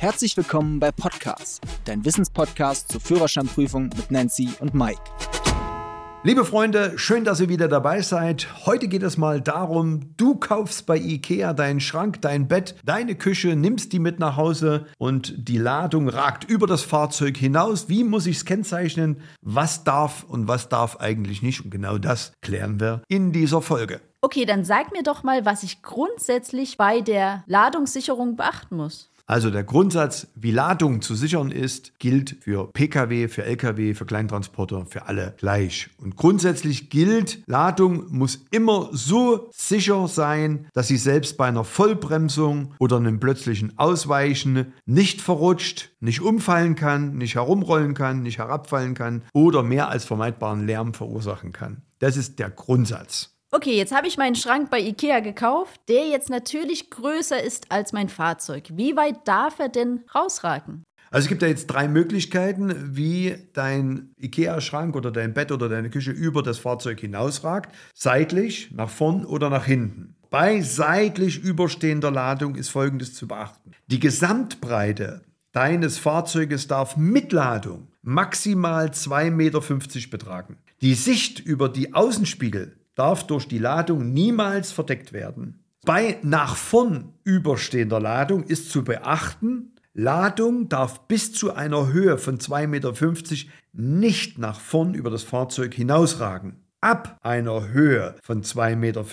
Herzlich willkommen bei Podcast, dein Wissenspodcast zur Führerscheinprüfung mit Nancy und Mike. Liebe Freunde, schön, dass ihr wieder dabei seid. Heute geht es mal darum, du kaufst bei IKEA deinen Schrank, dein Bett, deine Küche, nimmst die mit nach Hause und die Ladung ragt über das Fahrzeug hinaus. Wie muss ich es kennzeichnen? Was darf und was darf eigentlich nicht? Und genau das klären wir in dieser Folge. Okay, dann sag mir doch mal, was ich grundsätzlich bei der Ladungssicherung beachten muss. Also der Grundsatz, wie Ladung zu sichern ist, gilt für Pkw, für Lkw, für Kleintransporter, für alle gleich. Und grundsätzlich gilt, Ladung muss immer so sicher sein, dass sie selbst bei einer Vollbremsung oder einem plötzlichen Ausweichen nicht verrutscht, nicht umfallen kann, nicht herumrollen kann, nicht herabfallen kann oder mehr als vermeidbaren Lärm verursachen kann. Das ist der Grundsatz. Okay, jetzt habe ich meinen Schrank bei Ikea gekauft, der jetzt natürlich größer ist als mein Fahrzeug. Wie weit darf er denn rausragen? Also es gibt ja jetzt drei Möglichkeiten, wie dein IKEA-Schrank oder dein Bett oder deine Küche über das Fahrzeug hinausragt. Seitlich, nach vorn oder nach hinten. Bei seitlich überstehender Ladung ist Folgendes zu beachten. Die Gesamtbreite deines Fahrzeuges darf mit Ladung maximal 2,50 Meter betragen. Die Sicht über die Außenspiegel darf durch die Ladung niemals verdeckt werden. Bei nach vorn überstehender Ladung ist zu beachten, Ladung darf bis zu einer Höhe von 2,50 Meter nicht nach vorn über das Fahrzeug hinausragen. Ab einer Höhe von 2,50 Meter,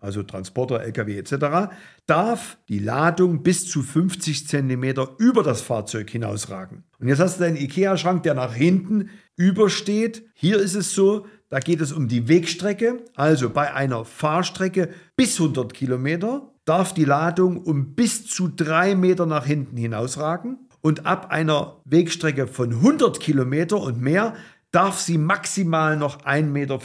also Transporter, Lkw etc., darf die Ladung bis zu 50 cm über das Fahrzeug hinausragen. Und jetzt hast du deinen IKEA-Schrank, der nach hinten übersteht. Hier ist es so, da geht es um die Wegstrecke. Also bei einer Fahrstrecke bis 100 Kilometer darf die Ladung um bis zu drei Meter nach hinten hinausragen. Und ab einer Wegstrecke von 100 Kilometer und mehr darf sie maximal noch 1,50 Meter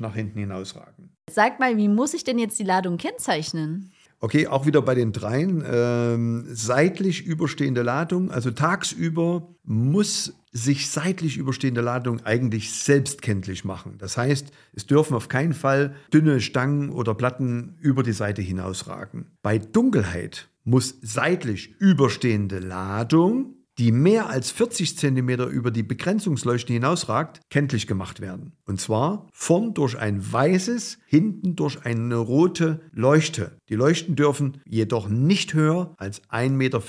nach hinten hinausragen. Sag mal, wie muss ich denn jetzt die Ladung kennzeichnen? Okay, auch wieder bei den dreien. Ähm, seitlich überstehende Ladung, also tagsüber muss sich seitlich überstehende Ladung eigentlich selbstkenntlich machen. Das heißt, es dürfen auf keinen Fall dünne Stangen oder Platten über die Seite hinausragen. Bei Dunkelheit muss seitlich überstehende Ladung die mehr als 40 cm über die Begrenzungsleuchte hinausragt, kenntlich gemacht werden. Und zwar vorn durch ein weißes, hinten durch eine rote Leuchte. Die Leuchten dürfen jedoch nicht höher als 1,50 Meter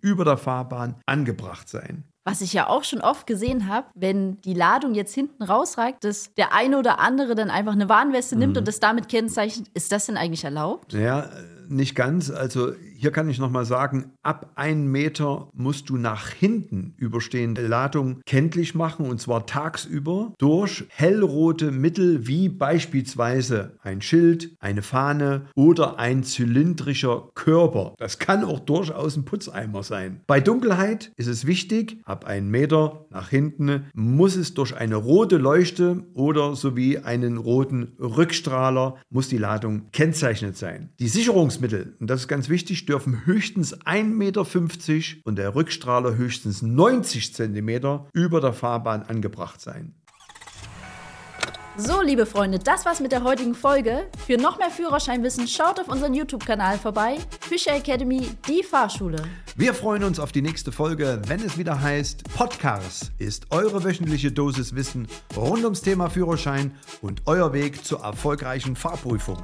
über der Fahrbahn angebracht sein. Was ich ja auch schon oft gesehen habe, wenn die Ladung jetzt hinten rausreicht, dass der eine oder andere dann einfach eine Warnweste nimmt mhm. und das damit kennzeichnet. Ist das denn eigentlich erlaubt? Ja, nicht ganz. Also hier kann ich nochmal sagen, ab einem Meter musst du nach hinten überstehende Ladung kenntlich machen und zwar tagsüber durch hellrote Mittel wie beispielsweise ein Schild, eine Fahne oder ein zylindrischer Körper. Das kann auch durchaus ein Putzeimer sein. Bei Dunkelheit ist es wichtig, ab einem Meter nach hinten muss es durch eine rote Leuchte oder sowie einen roten Rückstrahler muss die Ladung kennzeichnet sein. Die Sicherungs Nahrungsmittel, und das ist ganz wichtig, dürfen höchstens 1,50 Meter und der Rückstrahler höchstens 90 cm über der Fahrbahn angebracht sein. So, liebe Freunde, das war's mit der heutigen Folge. Für noch mehr Führerscheinwissen schaut auf unseren YouTube-Kanal vorbei. Fischer Academy, die Fahrschule. Wir freuen uns auf die nächste Folge, wenn es wieder heißt, Podcast ist eure wöchentliche Dosis Wissen rund ums Thema Führerschein und euer Weg zur erfolgreichen Fahrprüfung.